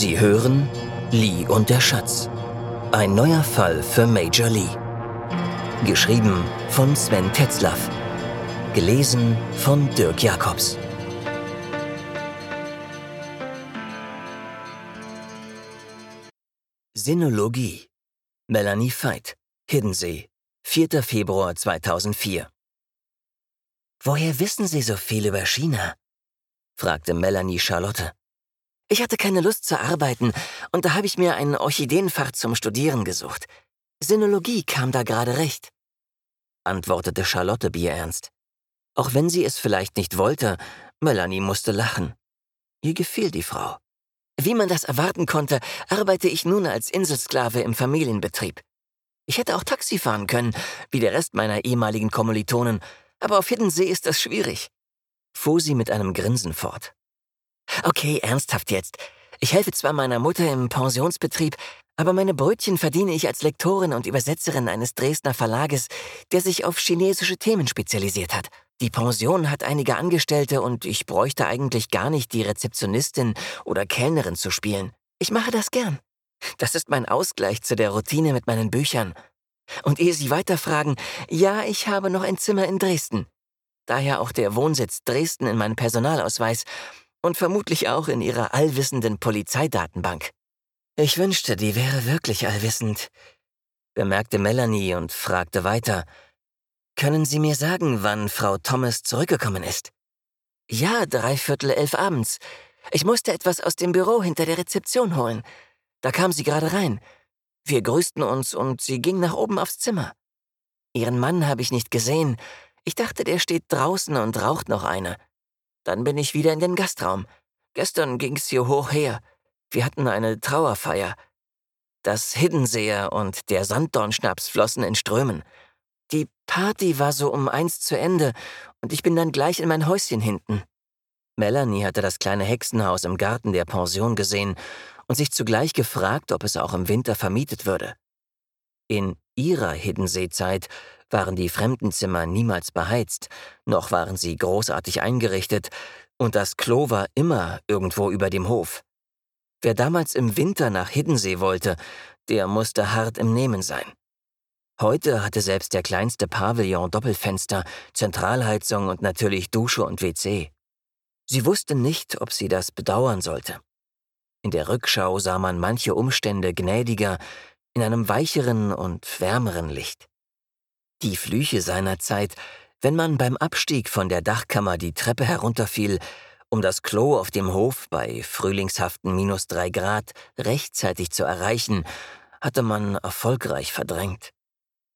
Sie hören Lee und der Schatz. Ein neuer Fall für Major Lee. Geschrieben von Sven Tetzlaff. Gelesen von Dirk Jacobs. Sinologie. Melanie Veit. Hiddensee. 4. Februar 2004. Woher wissen Sie so viel über China? fragte Melanie Charlotte. Ich hatte keine Lust zu arbeiten, und da habe ich mir ein Orchideenfach zum Studieren gesucht. Sinologie kam da gerade recht, antwortete Charlotte bierernst. Auch wenn sie es vielleicht nicht wollte, Melanie musste lachen. Ihr gefiel die Frau. Wie man das erwarten konnte, arbeite ich nun als Inselsklave im Familienbetrieb. Ich hätte auch Taxi fahren können, wie der Rest meiner ehemaligen Kommilitonen, aber auf Hiddensee ist das schwierig, fuhr sie mit einem Grinsen fort. Okay, ernsthaft jetzt. Ich helfe zwar meiner Mutter im Pensionsbetrieb, aber meine Brötchen verdiene ich als Lektorin und Übersetzerin eines Dresdner Verlages, der sich auf chinesische Themen spezialisiert hat. Die Pension hat einige Angestellte und ich bräuchte eigentlich gar nicht die Rezeptionistin oder Kellnerin zu spielen. Ich mache das gern. Das ist mein Ausgleich zu der Routine mit meinen Büchern. Und ehe Sie weiterfragen, ja, ich habe noch ein Zimmer in Dresden. Daher auch der Wohnsitz Dresden in meinem Personalausweis und vermutlich auch in ihrer allwissenden Polizeidatenbank. Ich wünschte, die wäre wirklich allwissend, bemerkte Melanie und fragte weiter. Können Sie mir sagen, wann Frau Thomas zurückgekommen ist? Ja, dreiviertel elf abends. Ich musste etwas aus dem Büro hinter der Rezeption holen. Da kam sie gerade rein. Wir grüßten uns und sie ging nach oben aufs Zimmer. Ihren Mann habe ich nicht gesehen. Ich dachte, der steht draußen und raucht noch eine. Dann bin ich wieder in den Gastraum. Gestern ging's hier hoch her. Wir hatten eine Trauerfeier. Das Hiddenseer und der Sanddornschnaps flossen in Strömen. Die Party war so um eins zu Ende und ich bin dann gleich in mein Häuschen hinten. Melanie hatte das kleine Hexenhaus im Garten der Pension gesehen und sich zugleich gefragt, ob es auch im Winter vermietet würde. In ihrer Hiddenseezeit waren die Fremdenzimmer niemals beheizt, noch waren sie großartig eingerichtet, und das Klo war immer irgendwo über dem Hof. Wer damals im Winter nach Hiddensee wollte, der musste hart im Nehmen sein. Heute hatte selbst der kleinste Pavillon Doppelfenster, Zentralheizung und natürlich Dusche und WC. Sie wusste nicht, ob sie das bedauern sollte. In der Rückschau sah man manche Umstände gnädiger, in einem weicheren und wärmeren Licht. Die Flüche seiner Zeit, wenn man beim Abstieg von der Dachkammer die Treppe herunterfiel, um das Klo auf dem Hof bei frühlingshaften minus drei Grad rechtzeitig zu erreichen, hatte man erfolgreich verdrängt.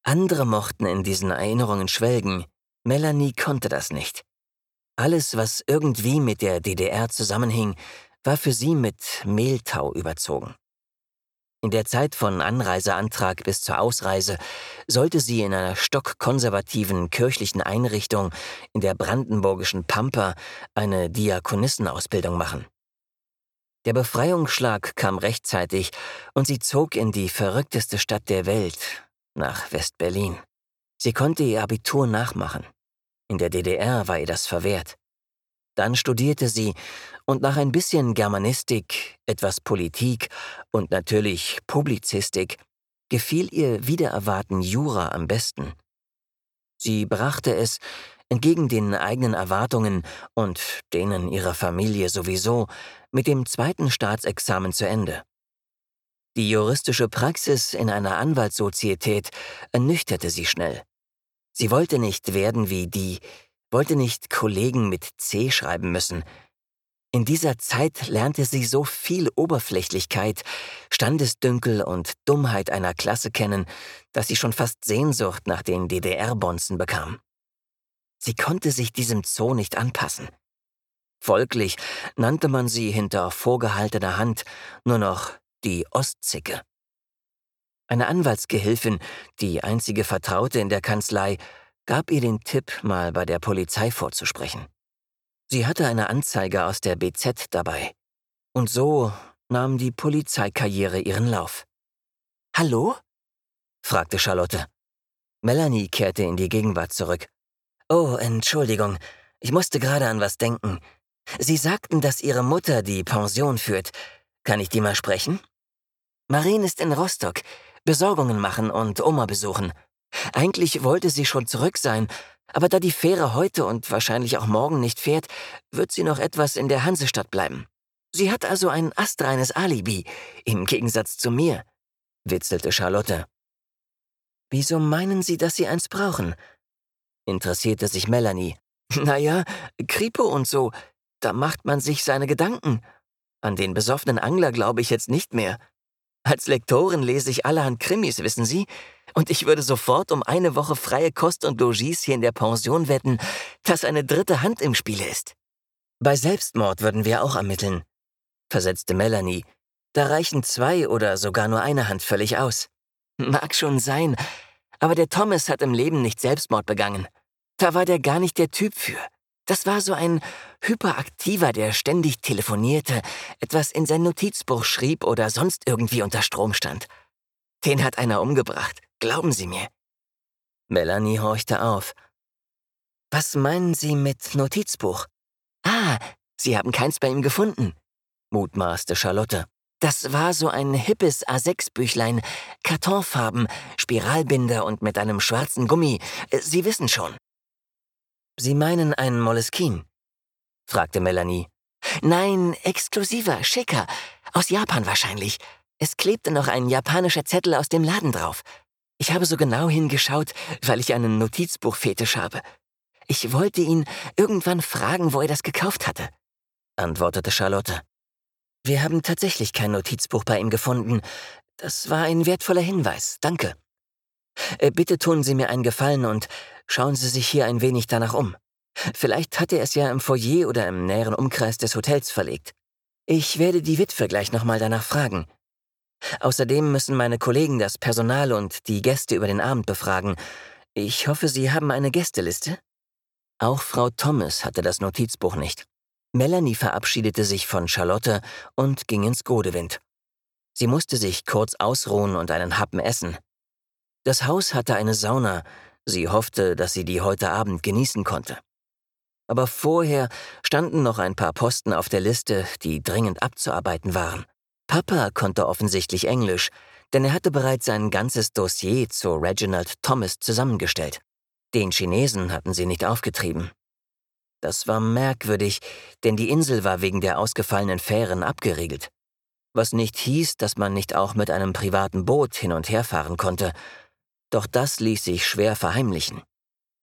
Andere mochten in diesen Erinnerungen schwelgen, Melanie konnte das nicht. Alles, was irgendwie mit der DDR zusammenhing, war für sie mit Mehltau überzogen. In der Zeit von Anreiseantrag bis zur Ausreise sollte sie in einer stockkonservativen kirchlichen Einrichtung in der brandenburgischen Pampa eine Diakonissenausbildung machen. Der Befreiungsschlag kam rechtzeitig und sie zog in die verrückteste Stadt der Welt, nach West-Berlin. Sie konnte ihr Abitur nachmachen. In der DDR war ihr das verwehrt. Dann studierte sie und nach ein bisschen Germanistik, etwas Politik und natürlich Publizistik gefiel ihr wieder erwarten Jura am besten. Sie brachte es, entgegen den eigenen Erwartungen und denen ihrer Familie sowieso, mit dem zweiten Staatsexamen zu Ende. Die juristische Praxis in einer Anwaltssozietät ernüchterte sie schnell. Sie wollte nicht werden wie die, wollte nicht Kollegen mit C schreiben müssen. In dieser Zeit lernte sie so viel Oberflächlichkeit, Standesdünkel und Dummheit einer Klasse kennen, dass sie schon fast Sehnsucht nach den DDR-Bonzen bekam. Sie konnte sich diesem Zoo nicht anpassen. Folglich nannte man sie hinter vorgehaltener Hand nur noch die Ostzicke. Eine Anwaltsgehilfin, die einzige Vertraute in der Kanzlei, gab ihr den Tipp, mal bei der Polizei vorzusprechen. Sie hatte eine Anzeige aus der BZ dabei. Und so nahm die Polizeikarriere ihren Lauf. Hallo? fragte Charlotte. Melanie kehrte in die Gegenwart zurück. Oh, Entschuldigung, ich musste gerade an was denken. Sie sagten, dass Ihre Mutter die Pension führt. Kann ich die mal sprechen? Marien ist in Rostock, Besorgungen machen und Oma besuchen. Eigentlich wollte sie schon zurück sein, aber da die Fähre heute und wahrscheinlich auch morgen nicht fährt, wird sie noch etwas in der Hansestadt bleiben. Sie hat also ein astreines Alibi, im Gegensatz zu mir, witzelte Charlotte. Wieso meinen Sie, dass Sie eins brauchen? interessierte sich Melanie. Naja, Kripo und so, da macht man sich seine Gedanken. An den besoffenen Angler glaube ich jetzt nicht mehr. Als Lektorin lese ich allerhand Krimis, wissen Sie? Und ich würde sofort um eine Woche freie Kost und Logis hier in der Pension wetten, dass eine dritte Hand im Spiele ist. Bei Selbstmord würden wir auch ermitteln, versetzte Melanie. Da reichen zwei oder sogar nur eine Hand völlig aus. Mag schon sein, aber der Thomas hat im Leben nicht Selbstmord begangen. Da war der gar nicht der Typ für. Das war so ein Hyperaktiver, der ständig telefonierte, etwas in sein Notizbuch schrieb oder sonst irgendwie unter Strom stand. Den hat einer umgebracht, glauben Sie mir. Melanie horchte auf. Was meinen Sie mit Notizbuch? Ah, Sie haben keins bei ihm gefunden, mutmaßte Charlotte. Das war so ein hippes A6-Büchlein, Kartonfarben, Spiralbinder und mit einem schwarzen Gummi. Sie wissen schon. Sie meinen ein Moleskin? fragte Melanie. Nein, exklusiver, schicker. Aus Japan wahrscheinlich. Es klebte noch ein japanischer Zettel aus dem Laden drauf. Ich habe so genau hingeschaut, weil ich einen Notizbuchfetisch habe. Ich wollte ihn irgendwann fragen, wo er das gekauft hatte, antwortete Charlotte. Wir haben tatsächlich kein Notizbuch bei ihm gefunden. Das war ein wertvoller Hinweis, danke. Äh, bitte tun Sie mir einen Gefallen und schauen Sie sich hier ein wenig danach um. Vielleicht hat er es ja im Foyer oder im näheren Umkreis des Hotels verlegt. Ich werde die Witwe gleich nochmal danach fragen. Außerdem müssen meine Kollegen das Personal und die Gäste über den Abend befragen. Ich hoffe, Sie haben eine Gästeliste? Auch Frau Thomas hatte das Notizbuch nicht. Melanie verabschiedete sich von Charlotte und ging ins Godewind. Sie musste sich kurz ausruhen und einen Happen essen. Das Haus hatte eine Sauna, sie hoffte, dass sie die heute Abend genießen konnte. Aber vorher standen noch ein paar Posten auf der Liste, die dringend abzuarbeiten waren. Papa konnte offensichtlich Englisch, denn er hatte bereits sein ganzes Dossier zu Reginald Thomas zusammengestellt. Den Chinesen hatten sie nicht aufgetrieben. Das war merkwürdig, denn die Insel war wegen der ausgefallenen Fähren abgeriegelt. Was nicht hieß, dass man nicht auch mit einem privaten Boot hin und her fahren konnte. Doch das ließ sich schwer verheimlichen.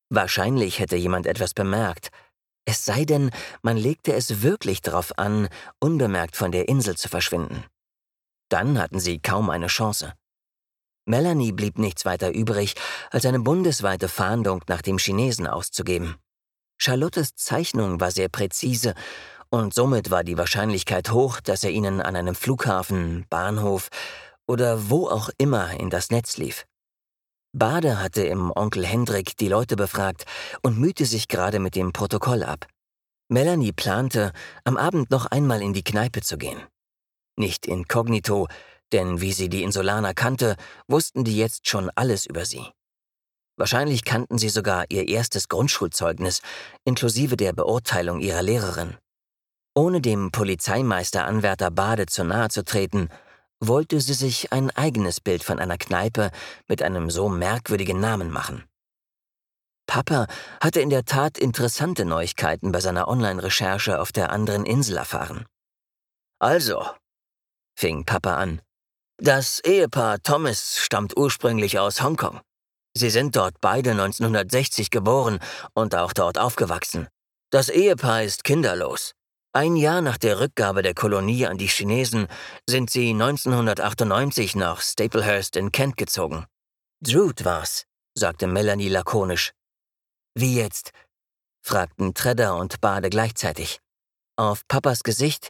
Wahrscheinlich hätte jemand etwas bemerkt. Es sei denn, man legte es wirklich darauf an, unbemerkt von der Insel zu verschwinden. Dann hatten sie kaum eine Chance. Melanie blieb nichts weiter übrig, als eine bundesweite Fahndung nach dem Chinesen auszugeben. Charlottes Zeichnung war sehr präzise und somit war die Wahrscheinlichkeit hoch, dass er ihnen an einem Flughafen, Bahnhof oder wo auch immer in das Netz lief. Bade hatte im Onkel Hendrik die Leute befragt und mühte sich gerade mit dem Protokoll ab. Melanie plante, am Abend noch einmal in die Kneipe zu gehen. Nicht inkognito, denn wie sie die Insulaner kannte, wussten die jetzt schon alles über sie. Wahrscheinlich kannten sie sogar ihr erstes Grundschulzeugnis, inklusive der Beurteilung ihrer Lehrerin. Ohne dem Polizeimeister-Anwärter Bade zu nahe zu treten, wollte sie sich ein eigenes Bild von einer Kneipe mit einem so merkwürdigen Namen machen. Papa hatte in der Tat interessante Neuigkeiten bei seiner Online-Recherche auf der anderen Insel erfahren. Also, fing Papa an, das Ehepaar Thomas stammt ursprünglich aus Hongkong. Sie sind dort beide 1960 geboren und auch dort aufgewachsen. Das Ehepaar ist kinderlos. Ein Jahr nach der Rückgabe der Kolonie an die Chinesen sind sie 1998 nach Staplehurst in Kent gezogen. Drood war's, sagte Melanie lakonisch. Wie jetzt? fragten Tredder und Bade gleichzeitig. Auf Papas Gesicht,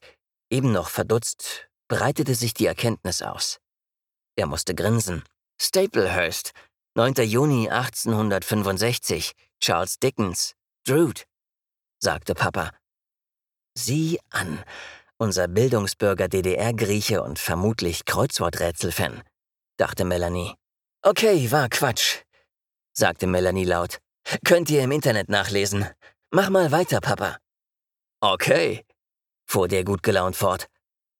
eben noch verdutzt, breitete sich die Erkenntnis aus. Er musste grinsen. Staplehurst, 9. Juni 1865, Charles Dickens, Drood, sagte Papa. Sieh an, unser Bildungsbürger DDR-Grieche und vermutlich Kreuzworträtsel-Fan, dachte Melanie. Okay, war Quatsch, sagte Melanie laut. Könnt ihr im Internet nachlesen. Mach mal weiter, Papa. Okay, fuhr der gut gelaunt fort.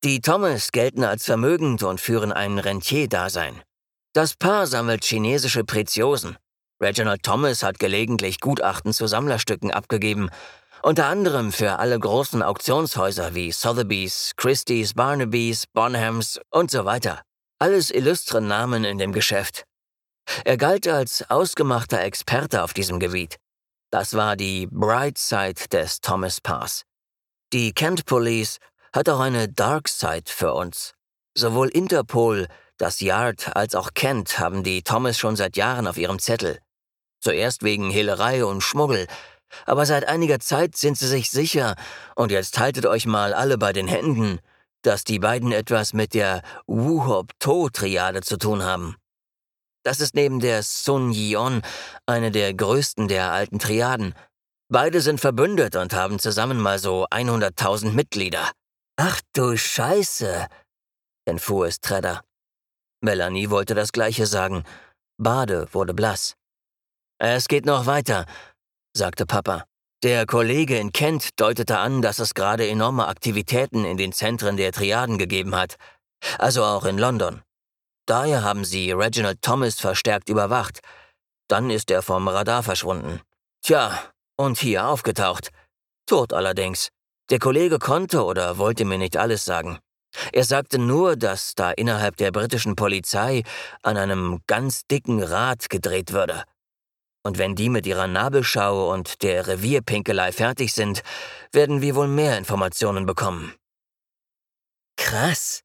Die Thomas gelten als vermögend und führen ein Rentier-Dasein. Das Paar sammelt chinesische Preziosen. Reginald Thomas hat gelegentlich Gutachten zu Sammlerstücken abgegeben, unter anderem für alle großen Auktionshäuser wie Sotheby's, Christie's, Barnaby's, Bonhams und so weiter. Alles illustre Namen in dem Geschäft. Er galt als ausgemachter Experte auf diesem Gebiet. Das war die Bright Side des Thomas Pass. Die Kent Police hat auch eine Dark Side für uns. Sowohl Interpol, das Yard als auch Kent haben die Thomas schon seit Jahren auf ihrem Zettel. Zuerst wegen Hehlerei und Schmuggel, aber seit einiger Zeit sind sie sich sicher, und jetzt haltet euch mal alle bei den Händen, dass die beiden etwas mit der Wu-Hop-To-Triade zu tun haben. Das ist neben der Sun Yion eine der größten der alten Triaden. Beide sind verbündet und haben zusammen mal so 100.000 Mitglieder. Ach du Scheiße, entfuhr es Tredder. Melanie wollte das Gleiche sagen. Bade wurde blass. Es geht noch weiter, sagte Papa. Der Kollege in Kent deutete an, dass es gerade enorme Aktivitäten in den Zentren der Triaden gegeben hat. Also auch in London. Daher haben sie Reginald Thomas verstärkt überwacht. Dann ist er vom Radar verschwunden. Tja, und hier aufgetaucht. Tot allerdings. Der Kollege konnte oder wollte mir nicht alles sagen. Er sagte nur, dass da innerhalb der britischen Polizei an einem ganz dicken Rad gedreht würde. Und wenn die mit ihrer Nabelschau und der Revierpinkelei fertig sind, werden wir wohl mehr Informationen bekommen. Krass,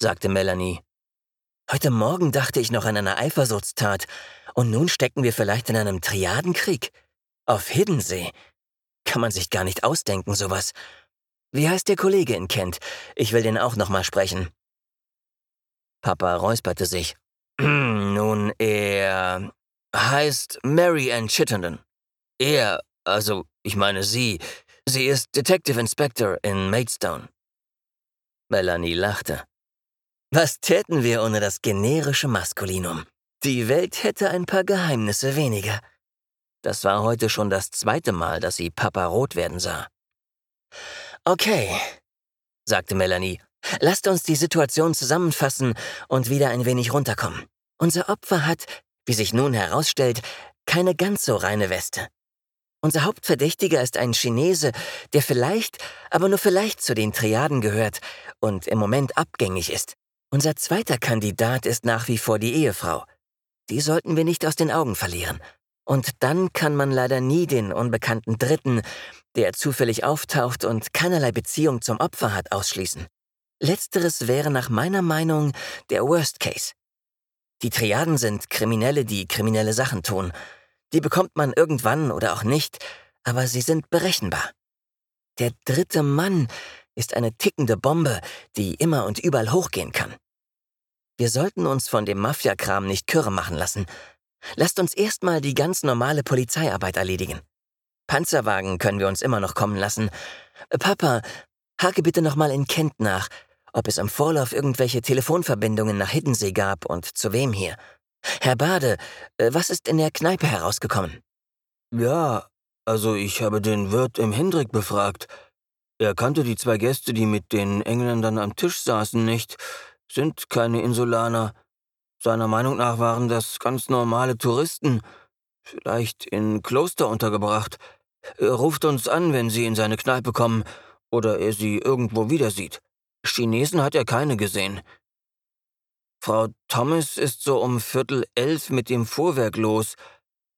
sagte Melanie. Heute Morgen dachte ich noch an eine Eifersuchtstat, und nun stecken wir vielleicht in einem Triadenkrieg. Auf Hiddensee. Kann man sich gar nicht ausdenken, sowas. Wie heißt der Kollege in Kent? Ich will den auch noch mal sprechen. Papa räusperte sich. Nun, er heißt Mary Ann Chittenden. Er, also, ich meine sie, sie ist Detective Inspector in Maidstone. Melanie lachte. Was täten wir ohne das generische Maskulinum? Die Welt hätte ein paar Geheimnisse weniger. Das war heute schon das zweite Mal, dass sie Papa rot werden sah. Okay, sagte Melanie, lasst uns die Situation zusammenfassen und wieder ein wenig runterkommen. Unser Opfer hat, wie sich nun herausstellt, keine ganz so reine Weste. Unser Hauptverdächtiger ist ein Chinese, der vielleicht, aber nur vielleicht zu den Triaden gehört und im Moment abgängig ist. Unser zweiter Kandidat ist nach wie vor die Ehefrau. Die sollten wir nicht aus den Augen verlieren. Und dann kann man leider nie den unbekannten Dritten, der zufällig auftaucht und keinerlei Beziehung zum Opfer hat, ausschließen. Letzteres wäre nach meiner Meinung der Worst Case. Die Triaden sind Kriminelle, die kriminelle Sachen tun. Die bekommt man irgendwann oder auch nicht, aber sie sind berechenbar. Der dritte Mann ist eine tickende Bombe, die immer und überall hochgehen kann. Wir sollten uns von dem Mafiakram nicht kürre machen lassen. Lasst uns erstmal die ganz normale Polizeiarbeit erledigen. Panzerwagen können wir uns immer noch kommen lassen. Papa, hake bitte nochmal in Kent nach, ob es im Vorlauf irgendwelche Telefonverbindungen nach Hiddensee gab und zu wem hier. Herr Bade, äh, was ist in der Kneipe herausgekommen? Ja, also ich habe den Wirt im Hendrik befragt. Er kannte die zwei Gäste, die mit den Engländern am Tisch saßen, nicht, sind keine Insulaner. Seiner Meinung nach waren das ganz normale Touristen, vielleicht in Kloster untergebracht. Er ruft uns an, wenn Sie in seine Kneipe kommen oder er sie irgendwo wieder sieht. Chinesen hat er keine gesehen. Frau Thomas ist so um Viertel elf mit dem Fuhrwerk los,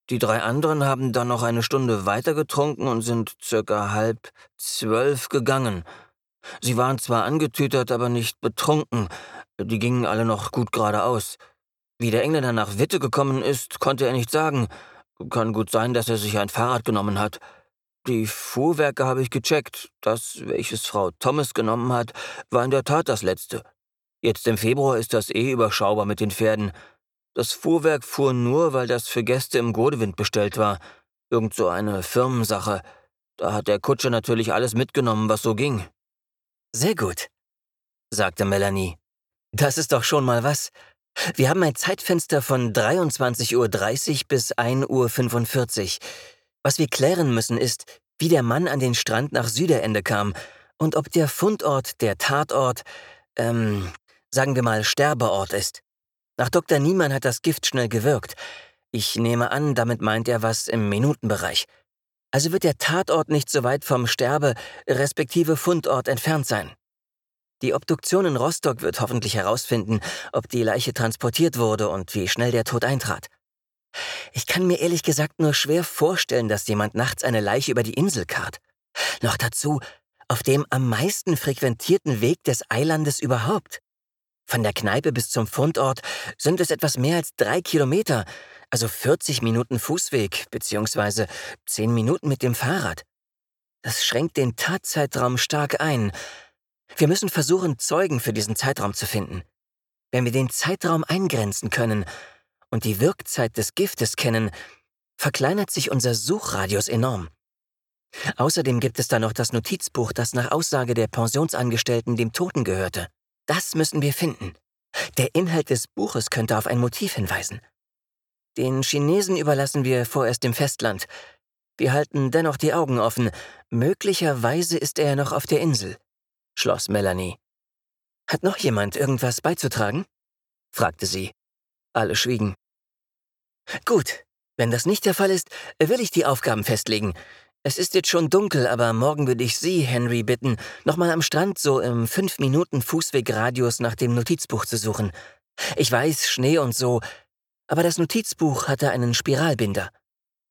die drei anderen haben dann noch eine Stunde weiter getrunken und sind circa halb zwölf gegangen. Sie waren zwar angetütert, aber nicht betrunken. Die gingen alle noch gut geradeaus. Wie der Engländer nach Witte gekommen ist, konnte er nicht sagen. Kann gut sein, dass er sich ein Fahrrad genommen hat. Die Fuhrwerke habe ich gecheckt. Das, welches Frau Thomas genommen hat, war in der Tat das letzte. Jetzt im Februar ist das eh überschaubar mit den Pferden. Das Fuhrwerk fuhr nur, weil das für Gäste im Godewind bestellt war. Irgend so eine Firmensache. Da hat der Kutscher natürlich alles mitgenommen, was so ging. Sehr gut, sagte Melanie. Das ist doch schon mal was. Wir haben ein Zeitfenster von 23.30 Uhr bis 1.45 Uhr. Was wir klären müssen ist, wie der Mann an den Strand nach Süderende kam Und ob der Fundort der Tatort, ähm, sagen wir mal Sterbeort ist. Nach Dr. Niemann hat das Gift schnell gewirkt. Ich nehme an, damit meint er was im Minutenbereich. Also wird der Tatort nicht so weit vom Sterbe- respektive Fundort entfernt sein. Die Obduktion in Rostock wird hoffentlich herausfinden, ob die Leiche transportiert wurde und wie schnell der Tod eintrat. Ich kann mir ehrlich gesagt nur schwer vorstellen, dass jemand nachts eine Leiche über die Insel karrt. Noch dazu auf dem am meisten frequentierten Weg des Eilandes überhaupt. Von der Kneipe bis zum Fundort sind es etwas mehr als drei Kilometer, also 40 Minuten Fußweg beziehungsweise 10 Minuten mit dem Fahrrad. Das schränkt den Tatzeitraum stark ein. Wir müssen versuchen, Zeugen für diesen Zeitraum zu finden. Wenn wir den Zeitraum eingrenzen können und die Wirkzeit des Giftes kennen, verkleinert sich unser Suchradius enorm. Außerdem gibt es da noch das Notizbuch, das nach Aussage der Pensionsangestellten dem Toten gehörte. Das müssen wir finden. Der Inhalt des Buches könnte auf ein Motiv hinweisen. Den Chinesen überlassen wir vorerst dem Festland. Wir halten dennoch die Augen offen. Möglicherweise ist er noch auf der Insel, schloss Melanie. Hat noch jemand irgendwas beizutragen? fragte sie. Alle schwiegen. Gut, wenn das nicht der Fall ist, will ich die Aufgaben festlegen. Es ist jetzt schon dunkel, aber morgen würde ich Sie, Henry, bitten, nochmal am Strand so im fünf Minuten Fußwegradius nach dem Notizbuch zu suchen. Ich weiß, Schnee und so, aber das Notizbuch hatte einen Spiralbinder.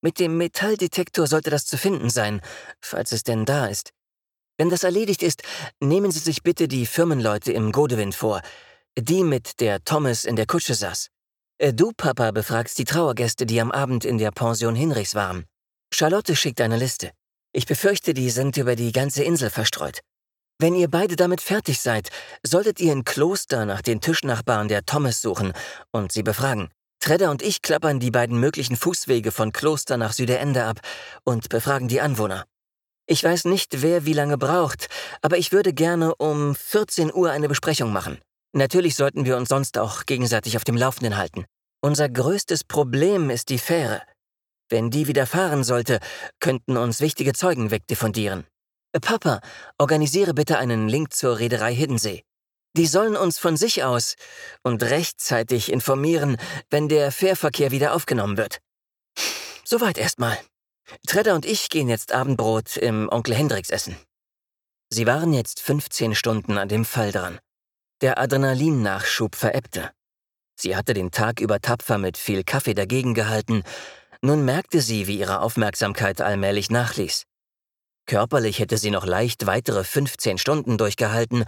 Mit dem Metalldetektor sollte das zu finden sein, falls es denn da ist. Wenn das erledigt ist, nehmen Sie sich bitte die Firmenleute im Godewind vor, die mit der Thomas in der Kutsche saß. Äh, du, Papa, befragst die Trauergäste, die am Abend in der Pension Hinrichs waren. Charlotte schickt eine Liste. Ich befürchte, die sind über die ganze Insel verstreut. Wenn ihr beide damit fertig seid, solltet ihr in Kloster nach den Tischnachbarn der Thomas suchen und sie befragen. Tredder und ich klappern die beiden möglichen Fußwege von Kloster nach Süderende ab und befragen die Anwohner. Ich weiß nicht, wer wie lange braucht, aber ich würde gerne um 14 Uhr eine Besprechung machen. Natürlich sollten wir uns sonst auch gegenseitig auf dem Laufenden halten. Unser größtes Problem ist die Fähre. Wenn die wieder fahren sollte, könnten uns wichtige Zeugen wegdiffundieren. Papa, organisiere bitte einen Link zur Reederei Hiddensee. Die sollen uns von sich aus und rechtzeitig informieren, wenn der Fährverkehr wieder aufgenommen wird. Soweit erstmal. Tredder und ich gehen jetzt Abendbrot im Onkel Hendricks essen. Sie waren jetzt 15 Stunden an dem Fall dran. Der Adrenalinnachschub verebbte. Sie hatte den Tag über tapfer mit viel Kaffee dagegen gehalten. Nun merkte sie, wie ihre Aufmerksamkeit allmählich nachließ. Körperlich hätte sie noch leicht weitere 15 Stunden durchgehalten,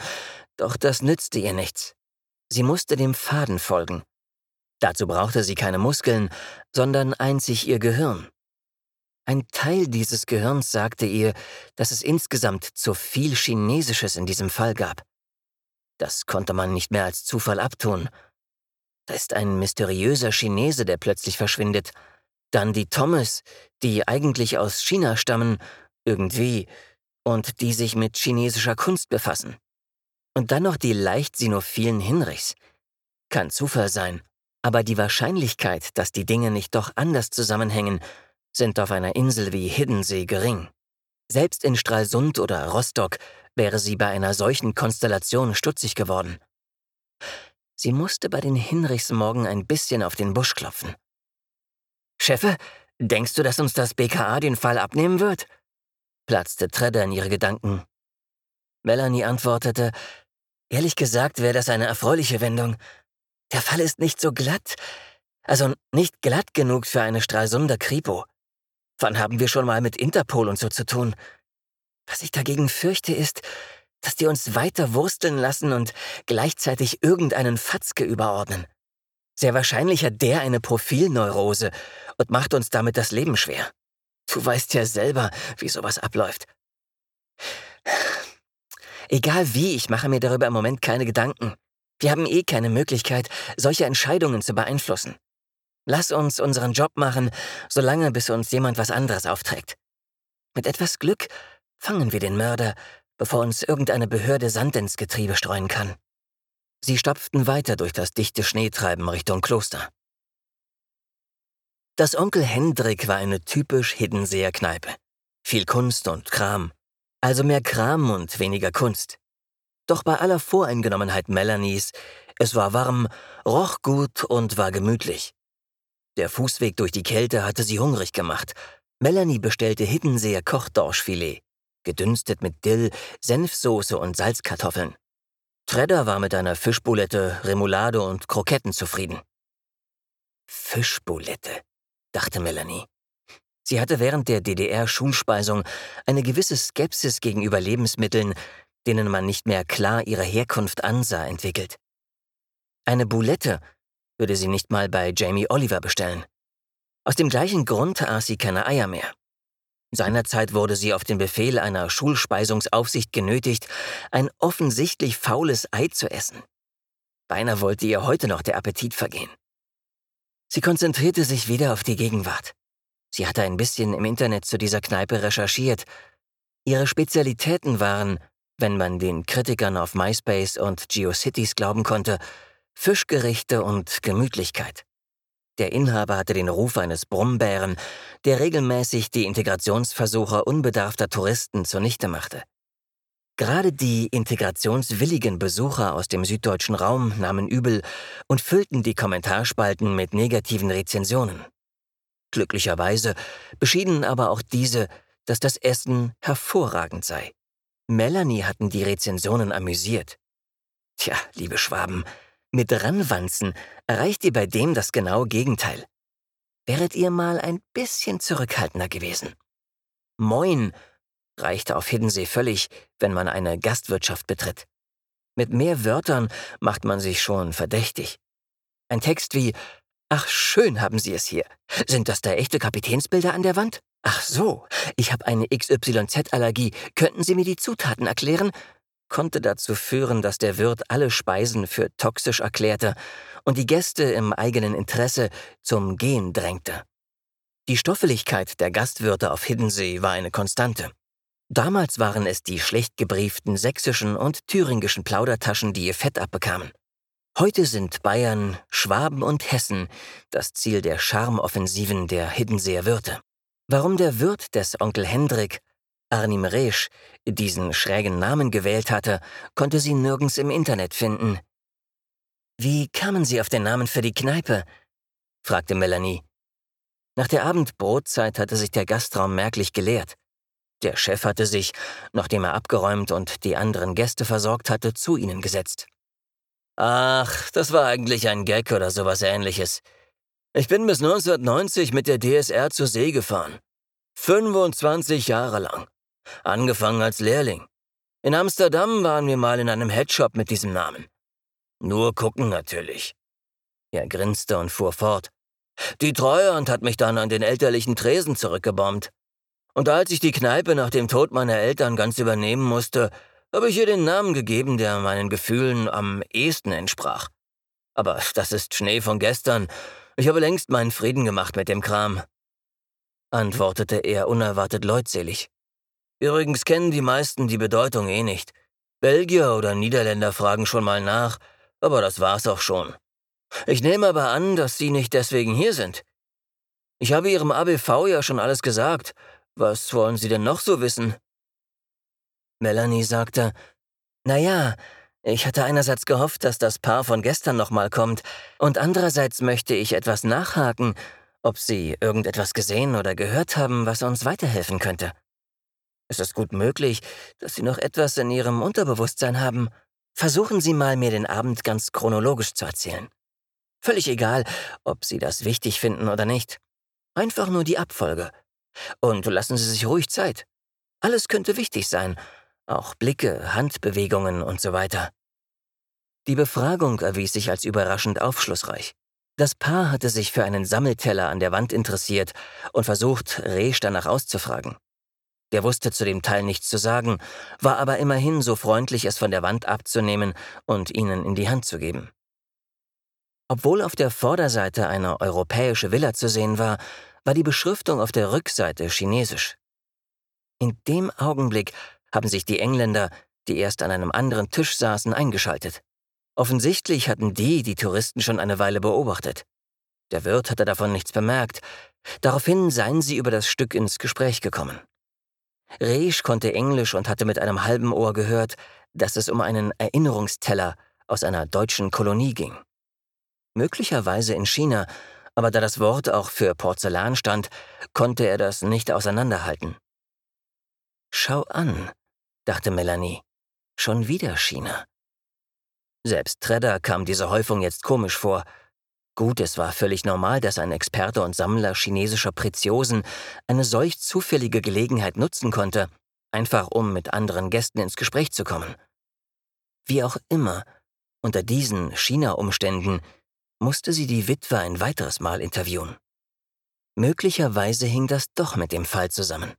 doch das nützte ihr nichts. Sie musste dem Faden folgen. Dazu brauchte sie keine Muskeln, sondern einzig ihr Gehirn. Ein Teil dieses Gehirns sagte ihr, dass es insgesamt zu viel Chinesisches in diesem Fall gab. Das konnte man nicht mehr als Zufall abtun. Da ist ein mysteriöser Chinese, der plötzlich verschwindet. Dann die Thomas, die eigentlich aus China stammen, irgendwie, und die sich mit chinesischer Kunst befassen. Und dann noch die leicht sinophilen Hinrichs. Kann Zufall sein, aber die Wahrscheinlichkeit, dass die Dinge nicht doch anders zusammenhängen, sind auf einer Insel wie Hiddensee gering. Selbst in Stralsund oder Rostock wäre sie bei einer solchen Konstellation stutzig geworden. Sie musste bei den Hinrichs morgen ein bisschen auf den Busch klopfen. Chefe, denkst du, dass uns das BKA den Fall abnehmen wird? platzte Tredder in ihre Gedanken. Melanie antwortete, ehrlich gesagt wäre das eine erfreuliche Wendung. Der Fall ist nicht so glatt, also nicht glatt genug für eine Stralsunder Kripo. Wann haben wir schon mal mit Interpol und so zu tun? Was ich dagegen fürchte ist, dass die uns weiter wursteln lassen und gleichzeitig irgendeinen Fatzke überordnen. Sehr wahrscheinlich hat der eine Profilneurose und macht uns damit das Leben schwer. Du weißt ja selber, wie sowas abläuft. Egal wie, ich mache mir darüber im Moment keine Gedanken. Wir haben eh keine Möglichkeit, solche Entscheidungen zu beeinflussen. Lass uns unseren Job machen, solange bis uns jemand was anderes aufträgt. Mit etwas Glück fangen wir den Mörder, bevor uns irgendeine Behörde Sand ins Getriebe streuen kann. Sie stapften weiter durch das dichte Schneetreiben Richtung Kloster. Das Onkel Hendrik war eine typisch Hiddenseer Kneipe. Viel Kunst und Kram. Also mehr Kram und weniger Kunst. Doch bei aller Voreingenommenheit Melanies, es war warm, roch gut und war gemütlich. Der Fußweg durch die Kälte hatte sie hungrig gemacht. Melanie bestellte Hiddenseer Kochdorschfilet, gedünstet mit Dill, Senfsoße und Salzkartoffeln. Tredder war mit einer Fischboulette, Remoulade und Kroketten zufrieden. Fischboulette, dachte Melanie. Sie hatte während der DDR-Schulspeisung eine gewisse Skepsis gegenüber Lebensmitteln, denen man nicht mehr klar ihre Herkunft ansah, entwickelt. Eine Boulette würde sie nicht mal bei Jamie Oliver bestellen. Aus dem gleichen Grund aß sie keine Eier mehr. Seinerzeit wurde sie auf den Befehl einer Schulspeisungsaufsicht genötigt, ein offensichtlich faules Ei zu essen. Beinahe wollte ihr heute noch der Appetit vergehen. Sie konzentrierte sich wieder auf die Gegenwart. Sie hatte ein bisschen im Internet zu dieser Kneipe recherchiert. Ihre Spezialitäten waren, wenn man den Kritikern auf MySpace und GeoCities glauben konnte, Fischgerichte und Gemütlichkeit. Der Inhaber hatte den Ruf eines Brummbären, der regelmäßig die Integrationsversuche unbedarfter Touristen zunichte machte. Gerade die integrationswilligen Besucher aus dem süddeutschen Raum nahmen übel und füllten die Kommentarspalten mit negativen Rezensionen. Glücklicherweise beschieden aber auch diese, dass das Essen hervorragend sei. Melanie hatten die Rezensionen amüsiert. Tja, liebe Schwaben, mit Ranwanzen erreicht ihr bei dem das genaue Gegenteil. Wäret ihr mal ein bisschen zurückhaltender gewesen. Moin reichte auf Hiddensee völlig, wenn man eine Gastwirtschaft betritt. Mit mehr Wörtern macht man sich schon verdächtig. Ein Text wie Ach, schön haben Sie es hier. Sind das da echte Kapitänsbilder an der Wand? Ach so, ich habe eine XYZ-Allergie. Könnten Sie mir die Zutaten erklären? Konnte dazu führen, dass der Wirt alle Speisen für toxisch erklärte und die Gäste im eigenen Interesse zum Gehen drängte. Die Stoffeligkeit der Gastwirte auf Hiddensee war eine Konstante. Damals waren es die schlecht gebrieften sächsischen und thüringischen Plaudertaschen, die ihr Fett abbekamen. Heute sind Bayern, Schwaben und Hessen das Ziel der Charmoffensiven der Hiddenseer Wirte. Warum der Wirt des Onkel Hendrik Arnim Resch diesen schrägen Namen gewählt hatte, konnte sie nirgends im Internet finden. Wie kamen Sie auf den Namen für die Kneipe? fragte Melanie. Nach der Abendbrotzeit hatte sich der Gastraum merklich geleert. Der Chef hatte sich, nachdem er abgeräumt und die anderen Gäste versorgt hatte, zu ihnen gesetzt. Ach, das war eigentlich ein Gag oder sowas ähnliches. Ich bin bis 1990 mit der DSR zur See gefahren. 25 Jahre lang. Angefangen als Lehrling. In Amsterdam waren wir mal in einem Headshop mit diesem Namen. Nur gucken natürlich. Er grinste und fuhr fort. Die Treuhand hat mich dann an den elterlichen Tresen zurückgebombt. Und als ich die Kneipe nach dem Tod meiner Eltern ganz übernehmen musste, habe ich ihr den Namen gegeben, der meinen Gefühlen am ehesten entsprach. Aber das ist Schnee von gestern. Ich habe längst meinen Frieden gemacht mit dem Kram, antwortete er unerwartet leutselig. Übrigens kennen die meisten die Bedeutung eh nicht. Belgier oder Niederländer fragen schon mal nach, aber das war's auch schon. Ich nehme aber an, dass Sie nicht deswegen hier sind. Ich habe Ihrem ABV ja schon alles gesagt. Was wollen Sie denn noch so wissen? Melanie sagte, Na ja, ich hatte einerseits gehofft, dass das Paar von gestern nochmal kommt, und andererseits möchte ich etwas nachhaken, ob Sie irgendetwas gesehen oder gehört haben, was uns weiterhelfen könnte. Es ist gut möglich, dass Sie noch etwas in Ihrem Unterbewusstsein haben. Versuchen Sie mal, mir den Abend ganz chronologisch zu erzählen. Völlig egal, ob Sie das wichtig finden oder nicht. Einfach nur die Abfolge. Und lassen Sie sich ruhig Zeit. Alles könnte wichtig sein, auch Blicke, Handbewegungen und so weiter. Die Befragung erwies sich als überraschend aufschlussreich. Das Paar hatte sich für einen Sammelteller an der Wand interessiert und versucht, Resch danach auszufragen. Der wusste zu dem Teil nichts zu sagen, war aber immerhin so freundlich, es von der Wand abzunehmen und ihnen in die Hand zu geben. Obwohl auf der Vorderseite eine europäische Villa zu sehen war, war die Beschriftung auf der Rückseite chinesisch. In dem Augenblick haben sich die Engländer, die erst an einem anderen Tisch saßen, eingeschaltet. Offensichtlich hatten die die Touristen schon eine Weile beobachtet. Der Wirt hatte davon nichts bemerkt. Daraufhin seien sie über das Stück ins Gespräch gekommen. Reisch konnte Englisch und hatte mit einem halben Ohr gehört, dass es um einen Erinnerungsteller aus einer deutschen Kolonie ging. Möglicherweise in China, aber da das Wort auch für Porzellan stand, konnte er das nicht auseinanderhalten. Schau an, dachte Melanie, schon wieder China. Selbst Tredder kam diese Häufung jetzt komisch vor. Gut, es war völlig normal, dass ein Experte und Sammler chinesischer Preziosen eine solch zufällige Gelegenheit nutzen konnte, einfach um mit anderen Gästen ins Gespräch zu kommen. Wie auch immer, unter diesen China-Umständen musste sie die Witwe ein weiteres Mal interviewen. Möglicherweise hing das doch mit dem Fall zusammen.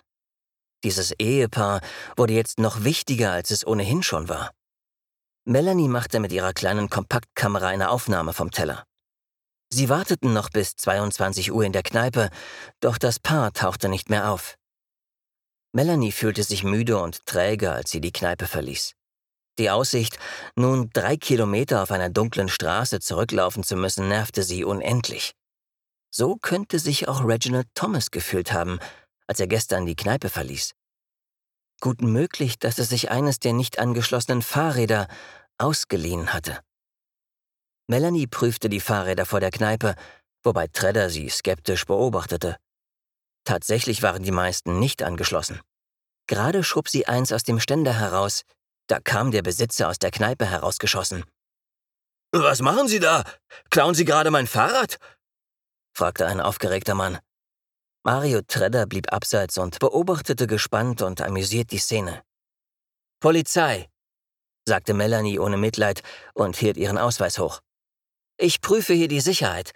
Dieses Ehepaar wurde jetzt noch wichtiger, als es ohnehin schon war. Melanie machte mit ihrer kleinen Kompaktkamera eine Aufnahme vom Teller. Sie warteten noch bis 22 Uhr in der Kneipe, doch das Paar tauchte nicht mehr auf. Melanie fühlte sich müde und träge, als sie die Kneipe verließ. Die Aussicht, nun drei Kilometer auf einer dunklen Straße zurücklaufen zu müssen, nervte sie unendlich. So könnte sich auch Reginald Thomas gefühlt haben, als er gestern die Kneipe verließ. Gut möglich, dass er sich eines der nicht angeschlossenen Fahrräder ausgeliehen hatte. Melanie prüfte die Fahrräder vor der Kneipe, wobei Tredder sie skeptisch beobachtete. Tatsächlich waren die meisten nicht angeschlossen. Gerade schob sie eins aus dem Ständer heraus, da kam der Besitzer aus der Kneipe herausgeschossen. Was machen Sie da? Klauen Sie gerade mein Fahrrad? fragte ein aufgeregter Mann. Mario Tredder blieb abseits und beobachtete gespannt und amüsiert die Szene. Polizei, sagte Melanie ohne Mitleid und hielt ihren Ausweis hoch. Ich prüfe hier die Sicherheit.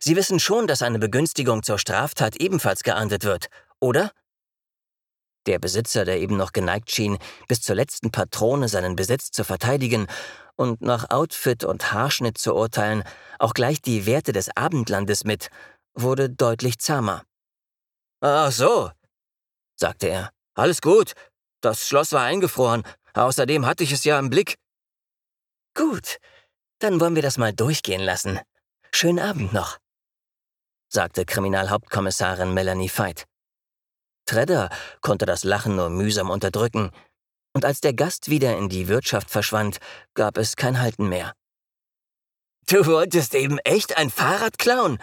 Sie wissen schon, dass eine Begünstigung zur Straftat ebenfalls geahndet wird, oder? Der Besitzer, der eben noch geneigt schien, bis zur letzten Patrone seinen Besitz zu verteidigen und nach Outfit und Haarschnitt zu urteilen, auch gleich die Werte des Abendlandes mit, wurde deutlich zahmer. Ach so, sagte er. Alles gut. Das Schloss war eingefroren. Außerdem hatte ich es ja im Blick. Gut, dann wollen wir das mal durchgehen lassen. Schönen Abend noch, sagte Kriminalhauptkommissarin Melanie Veit. Tredder konnte das Lachen nur mühsam unterdrücken, und als der Gast wieder in die Wirtschaft verschwand, gab es kein Halten mehr. Du wolltest eben echt ein Fahrrad klauen?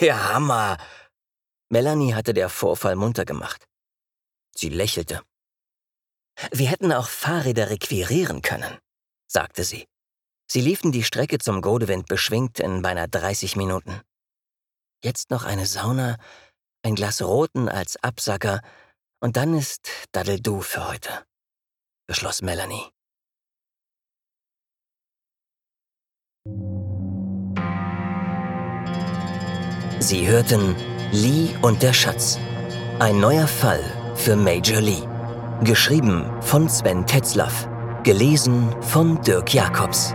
Der Hammer! Melanie hatte der Vorfall munter gemacht. Sie lächelte. Wir hätten auch Fahrräder requirieren können, sagte sie. Sie liefen die Strecke zum Godewind beschwingt in beinahe 30 Minuten. Jetzt noch eine Sauna, ein Glas Roten als Absacker und dann ist Daddle-Du für heute, beschloss Melanie. Sie hörten Lee und der Schatz. Ein neuer Fall für Major Lee. Geschrieben von Sven Tetzlaff. Gelesen von Dirk Jacobs.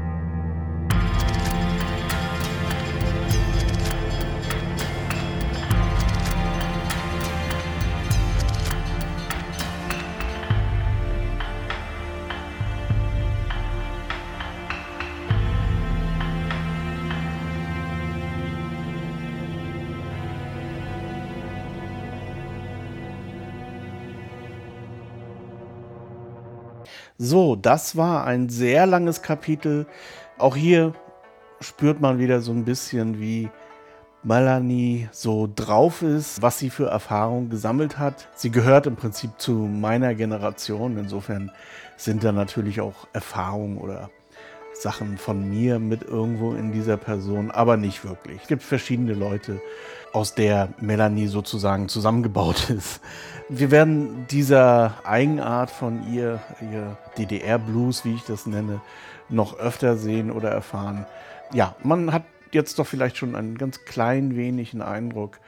So, das war ein sehr langes Kapitel. Auch hier spürt man wieder so ein bisschen, wie Melanie so drauf ist, was sie für Erfahrungen gesammelt hat. Sie gehört im Prinzip zu meiner Generation. Insofern sind da natürlich auch Erfahrungen oder Sachen von mir mit irgendwo in dieser Person, aber nicht wirklich. Es gibt verschiedene Leute, aus der Melanie sozusagen zusammengebaut ist. Wir werden dieser Eigenart von ihr, ihr DDR-Blues, wie ich das nenne, noch öfter sehen oder erfahren. Ja, man hat jetzt doch vielleicht schon einen ganz klein wenig einen Eindruck,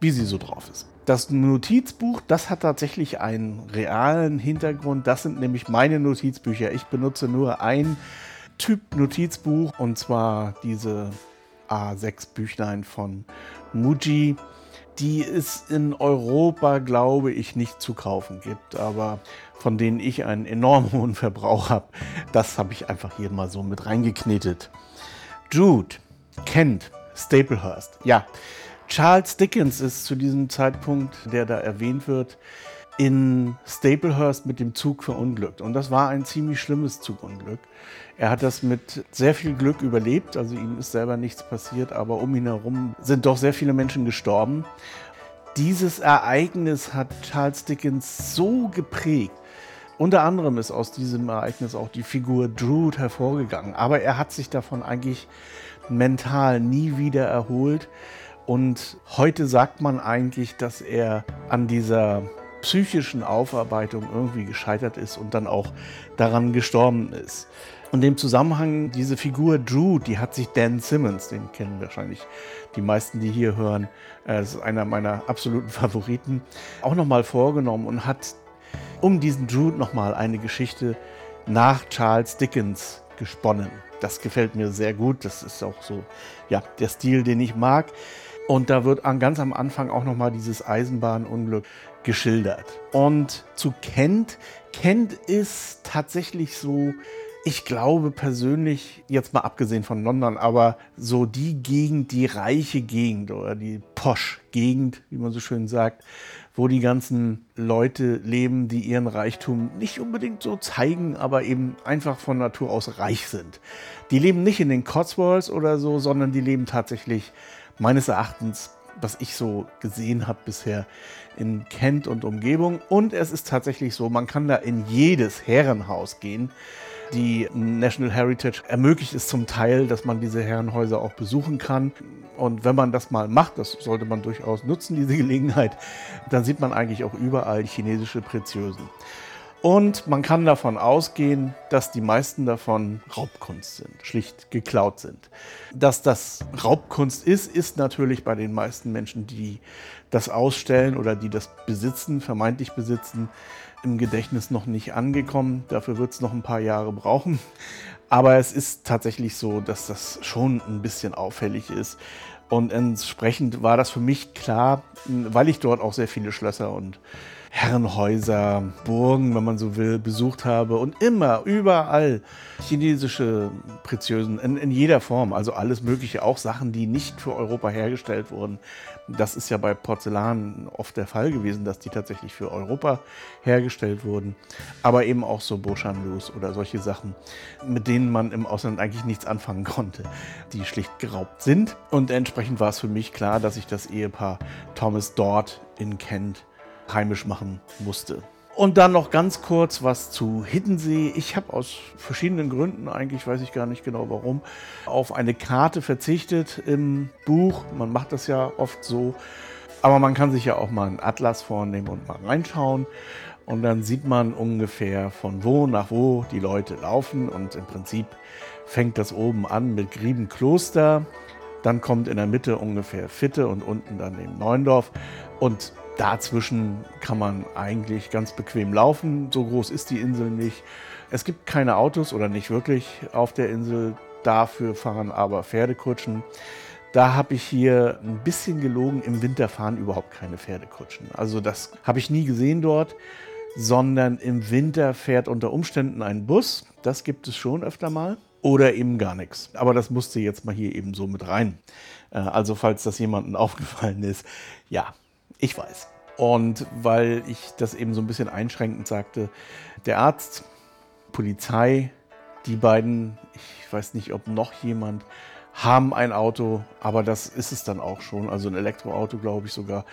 wie sie so drauf ist. Das Notizbuch, das hat tatsächlich einen realen Hintergrund. Das sind nämlich meine Notizbücher. Ich benutze nur ein Typ Notizbuch und zwar diese A6 Büchlein von Muji, die es in Europa, glaube ich, nicht zu kaufen gibt, aber von denen ich einen enormen hohen Verbrauch habe. Das habe ich einfach hier mal so mit reingeknetet. Jude, Kent, Staplehurst. Ja, Charles Dickens ist zu diesem Zeitpunkt, der da erwähnt wird, in Staplehurst mit dem Zug verunglückt. Und das war ein ziemlich schlimmes Zugunglück. Er hat das mit sehr viel Glück überlebt, also ihm ist selber nichts passiert, aber um ihn herum sind doch sehr viele Menschen gestorben. Dieses Ereignis hat Charles Dickens so geprägt. Unter anderem ist aus diesem Ereignis auch die Figur Drood hervorgegangen, aber er hat sich davon eigentlich mental nie wieder erholt. Und heute sagt man eigentlich, dass er an dieser psychischen Aufarbeitung irgendwie gescheitert ist und dann auch daran gestorben ist. Und im Zusammenhang, diese Figur Drew, die hat sich Dan Simmons, den kennen wahrscheinlich die meisten, die hier hören, äh, das ist einer meiner absoluten Favoriten, auch nochmal vorgenommen und hat um diesen Drew nochmal eine Geschichte nach Charles Dickens gesponnen. Das gefällt mir sehr gut. Das ist auch so, ja, der Stil, den ich mag. Und da wird ganz am Anfang auch nochmal dieses Eisenbahnunglück geschildert. Und zu Kent, Kent ist tatsächlich so, ich glaube persönlich, jetzt mal abgesehen von London, aber so die Gegend, die reiche Gegend oder die Posch-Gegend, wie man so schön sagt, wo die ganzen Leute leben, die ihren Reichtum nicht unbedingt so zeigen, aber eben einfach von Natur aus reich sind. Die leben nicht in den Cotswolds oder so, sondern die leben tatsächlich meines Erachtens, was ich so gesehen habe bisher, in Kent und Umgebung. Und es ist tatsächlich so, man kann da in jedes Herrenhaus gehen. Die National Heritage ermöglicht es zum Teil, dass man diese Herrenhäuser auch besuchen kann. Und wenn man das mal macht, das sollte man durchaus nutzen, diese Gelegenheit, dann sieht man eigentlich auch überall chinesische Preziösen. Und man kann davon ausgehen, dass die meisten davon Raubkunst sind, schlicht geklaut sind. Dass das Raubkunst ist, ist natürlich bei den meisten Menschen, die das ausstellen oder die das besitzen, vermeintlich besitzen, im Gedächtnis noch nicht angekommen. Dafür wird es noch ein paar Jahre brauchen. Aber es ist tatsächlich so, dass das schon ein bisschen auffällig ist. Und entsprechend war das für mich klar, weil ich dort auch sehr viele Schlösser und Herrenhäuser, Burgen, wenn man so will, besucht habe und immer, überall chinesische Preziösen in, in, jeder Form, also alles Mögliche, auch Sachen, die nicht für Europa hergestellt wurden. Das ist ja bei Porzellan oft der Fall gewesen, dass die tatsächlich für Europa hergestellt wurden, aber eben auch so Beauchamps oder solche Sachen, mit denen man im Ausland eigentlich nichts anfangen konnte, die schlicht geraubt sind. Und entsprechend war es für mich klar, dass ich das Ehepaar Thomas dort in Kent heimisch machen musste. Und dann noch ganz kurz was zu Hiddensee. Ich habe aus verschiedenen Gründen, eigentlich weiß ich gar nicht genau warum, auf eine Karte verzichtet im Buch. Man macht das ja oft so. Aber man kann sich ja auch mal einen Atlas vornehmen und mal reinschauen. Und dann sieht man ungefähr von wo nach wo die Leute laufen. Und im Prinzip fängt das oben an mit Griebenkloster. Dann kommt in der Mitte ungefähr Fitte und unten dann eben Neuendorf. Und Dazwischen kann man eigentlich ganz bequem laufen. So groß ist die Insel nicht. Es gibt keine Autos oder nicht wirklich auf der Insel. Dafür fahren aber Pferdekutschen. Da habe ich hier ein bisschen gelogen. Im Winter fahren überhaupt keine Pferdekutschen. Also das habe ich nie gesehen dort, sondern im Winter fährt unter Umständen ein Bus. Das gibt es schon öfter mal. Oder eben gar nichts. Aber das musste jetzt mal hier eben so mit rein. Äh, also falls das jemandem aufgefallen ist. Ja, ich weiß. Und weil ich das eben so ein bisschen einschränkend sagte, der Arzt, Polizei, die beiden, ich weiß nicht, ob noch jemand, haben ein Auto, aber das ist es dann auch schon. Also ein Elektroauto, glaube ich sogar.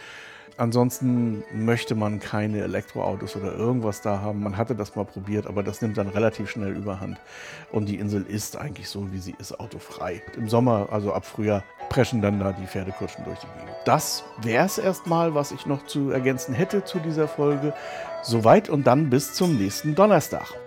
Ansonsten möchte man keine Elektroautos oder irgendwas da haben. Man hatte das mal probiert, aber das nimmt dann relativ schnell überhand. Und die Insel ist eigentlich so, wie sie ist, autofrei. Im Sommer, also ab Frühjahr, preschen dann da die Pferdekutschen durch die Gegend. Das wäre es erstmal, was ich noch zu ergänzen hätte zu dieser Folge. Soweit und dann bis zum nächsten Donnerstag.